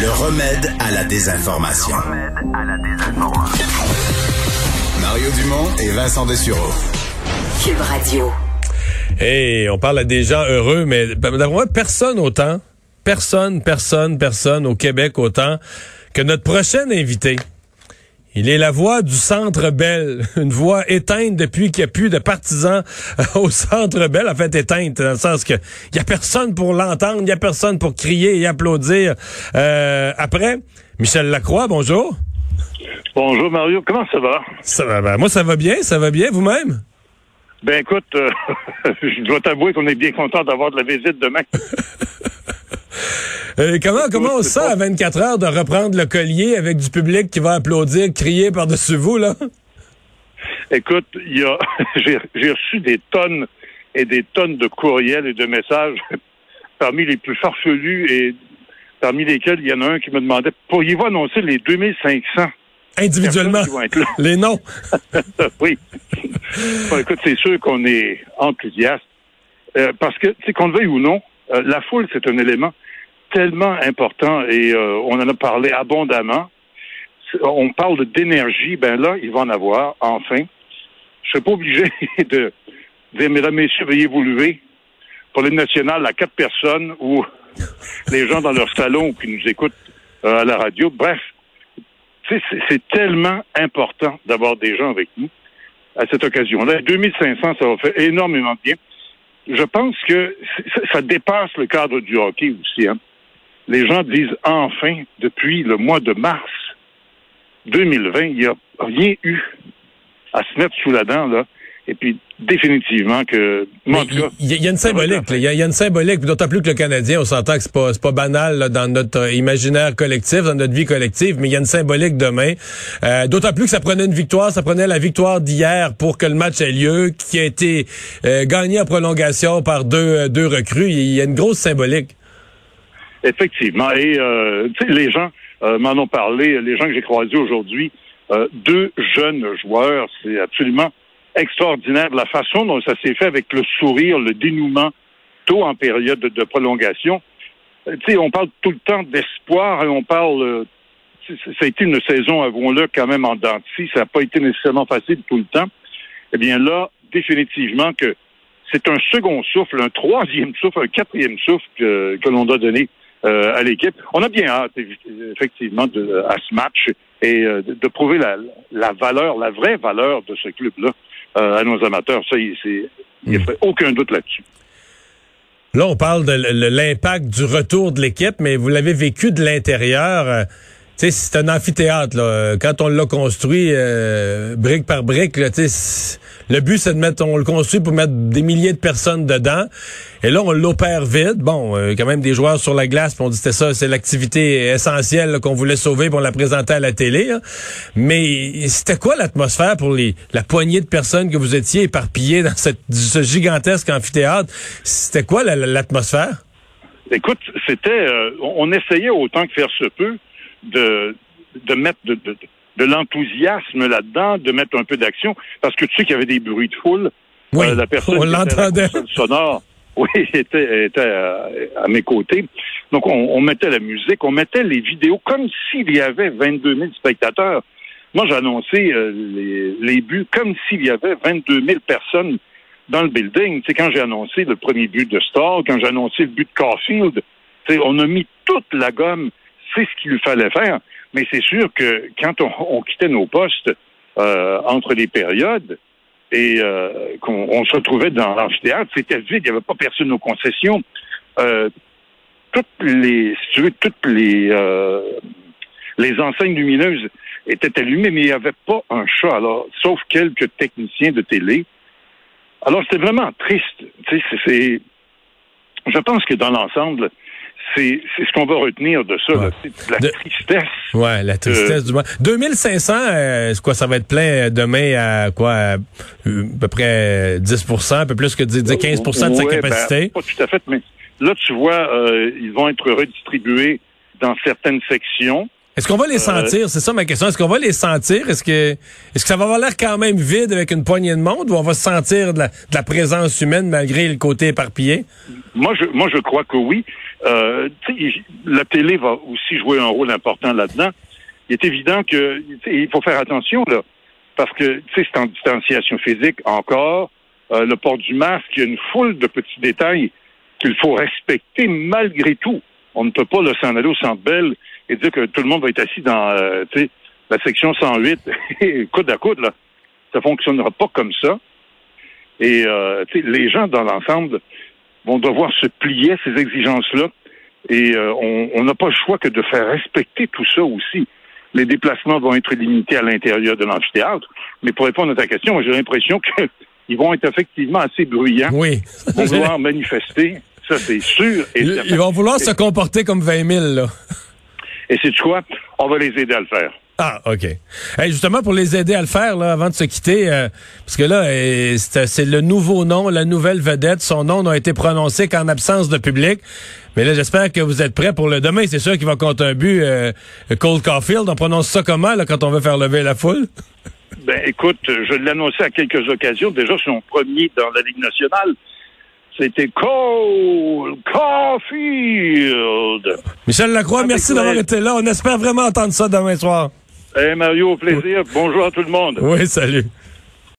Le remède à la désinformation. Mario Dumont et Vincent Dessureau. Cube Radio. Hey, on parle à des gens heureux, mais moi, personne autant, personne, personne, personne au Québec autant que notre prochain invité. Il est la voix du Centre Bell, une voix éteinte depuis qu'il n'y a plus de partisans au Centre Bell, en fait éteinte, dans le sens que il y a personne pour l'entendre, il y a personne pour crier et applaudir. Euh, après, Michel Lacroix, bonjour. Bonjour Mario, comment ça va? Ça va, ben, moi ça va bien, ça va bien, vous-même? Ben écoute, euh, je dois t'avouer qu'on est bien content d'avoir de la visite demain. Euh, comment comment on se sent à 24 heures de reprendre le collier avec du public qui va applaudir, crier par-dessus vous, là? Écoute, il y a j'ai reçu des tonnes et des tonnes de courriels et de messages parmi les plus farfelus et parmi lesquels il y en a un qui me demandait pourriez-vous annoncer les 2500 individuellement. les noms. Oui. Bon, écoute, c'est sûr qu'on est enthousiaste euh, parce que tu sais qu'on le veuille ou non, euh, la foule c'est un élément tellement important et euh, on en a parlé abondamment. On parle d'énergie, ben là, il va en avoir, enfin. Je suis pas obligé de dire, mesdames, messieurs, veuillez vous lever pour l'hymne national à quatre personnes ou les gens dans leur salon qui nous écoutent euh, à la radio. Bref, c'est tellement important d'avoir des gens avec nous à cette occasion-là. 2500, ça va faire énormément de bien. Je pense que ça dépasse le cadre du hockey aussi. Hein les gens disent enfin, depuis le mois de mars 2020, il n'y a rien eu à se mettre sous la dent, là. Et puis, définitivement que... Il y, a une symbolique. Il y, a une symbolique. D'autant plus que le Canadien, on s'entend que c'est pas, pas banal dans notre euh, imaginaire collectif, dans notre vie collective, mais il y a une symbolique demain. Euh, d'autant plus que ça prenait une victoire, ça prenait la victoire d'hier pour que le match ait lieu, qui a été euh, gagné en prolongation par deux, deux recrues. Il y a une grosse symbolique. Effectivement. Et euh, les gens euh, m'en ont parlé, les gens que j'ai croisés aujourd'hui, euh, deux jeunes joueurs, c'est absolument extraordinaire la façon dont ça s'est fait avec le sourire, le dénouement, tôt en période de, prolongation. sais, on parle tout le temps d'espoir et on parle. ça a été une saison, avouons-le, quand même en dents Ça n'a pas été nécessairement facile tout le temps. Eh bien là, définitivement que c'est un second souffle, un troisième souffle, un quatrième souffle que, que l'on doit donner euh, à l'équipe. On a bien hâte, effectivement, de, à ce match et euh, de, prouver la, la, valeur, la vraie valeur de ce club-là euh, à nos amateurs. Ça, il n'y a hmm. aucun doute là-dessus. Là, on parle de l'impact du retour de l'équipe, mais vous l'avez vécu de l'intérieur c'est un amphithéâtre. Quand on l'a construit euh, brique par brique, là, le but, c'est de mettre, on le construit pour mettre des milliers de personnes dedans. Et là, on l'opère vide. Bon, euh, quand même des joueurs sur la glace, puis on dit c'était ça, c'est l'activité essentielle qu'on voulait sauver, pour on l'a présenté à la télé. Mais c'était quoi l'atmosphère pour la poignée de personnes que vous étiez éparpillées dans ce gigantesque amphithéâtre? C'était quoi l'atmosphère? Écoute, c'était, euh, on essayait autant que faire se peut de, de mettre de, de, de l'enthousiasme là-dedans, de mettre un peu d'action, parce que tu sais qu'il y avait des bruits de foule. Oui, euh, la personne on l'entendait. sonore, oui, était, était à, mes côtés. Donc, on, on, mettait la musique, on mettait les vidéos comme s'il y avait 22 000 spectateurs. Moi, j'ai annoncé euh, les, les, buts comme s'il y avait 22 000 personnes dans le building. Tu sais, quand j'ai annoncé le premier but de Starr, quand j'ai annoncé le but de Caulfield, tu sais, on a mis toute la gomme c'est ce qu'il fallait faire. Mais c'est sûr que quand on, quittait nos postes euh, entre les périodes et euh, qu'on se retrouvait dans l'amphithéâtre, c'était vide, il n'y avait pas personne aux concessions. Euh, toutes les, toutes les les enseignes lumineuses étaient allumées, mais il n'y avait pas un chat, alors, sauf quelques techniciens de télé. Alors, c'était vraiment triste. Tu sais, c'est, je pense que dans l'ensemble, c'est ce qu'on va retenir de ça, la tristesse. Ouais, la tristesse du moins. 2500, euh, quoi, ça va être plein demain à quoi, à, peu près 10 un peu plus que 10, 15 de sa capacité. Ben, pas tout à fait, mais là, tu vois, euh, ils vont être redistribués dans certaines sections. Est-ce qu'on va les euh, sentir? C'est ça ma question. Est-ce qu'on va les sentir? Est-ce que est-ce que ça va avoir l'air quand même vide avec une poignée de monde ou on va sentir de la, présence humaine malgré le côté éparpillé? Moi, je, moi, je crois que oui. Euh, la télé va aussi jouer un rôle important là-dedans. Il est évident que il faut faire attention là, parce que c'est en distanciation physique encore. Euh, le port du masque, il y a une foule de petits détails qu'il faut respecter malgré tout. On ne peut pas le s'en aller au centre belle et dire que tout le monde va être assis dans euh, la section 108 coude à coude. Là. Ça fonctionnera pas comme ça. Et euh, les gens dans l'ensemble vont devoir se plier à ces exigences-là. Et euh, on n'a pas le choix que de faire respecter tout ça aussi. Les déplacements vont être limités à l'intérieur de l'amphithéâtre. Mais pour répondre à ta question, j'ai l'impression qu'ils vont être effectivement assez bruyants. Oui. Ils vont vouloir manifester. Ça, c'est sûr. Et ils, vont vouloir se comporter comme 20 000, là. Et c'est quoi? On va les aider à le faire. Ah, OK. justement, pour les aider à le faire, là, avant de se quitter, euh, parce que là, euh, c'est le nouveau nom, la nouvelle vedette. Son nom n'a été prononcé qu'en absence de public. Mais là, j'espère que vous êtes prêts pour le demain. C'est sûr qu'il va compter un but. Euh, Cole Caulfield, on prononce ça comment là, quand on veut faire lever la foule? Ben, écoute, je l'ai annoncé à quelques occasions. Déjà, son premier dans la Ligue nationale. C'était Cole Caulfield. Michel Lacroix, merci d'avoir été là. On espère vraiment entendre ça demain soir. Eh Mario, au plaisir. Bonjour à tout le monde. Oui, salut.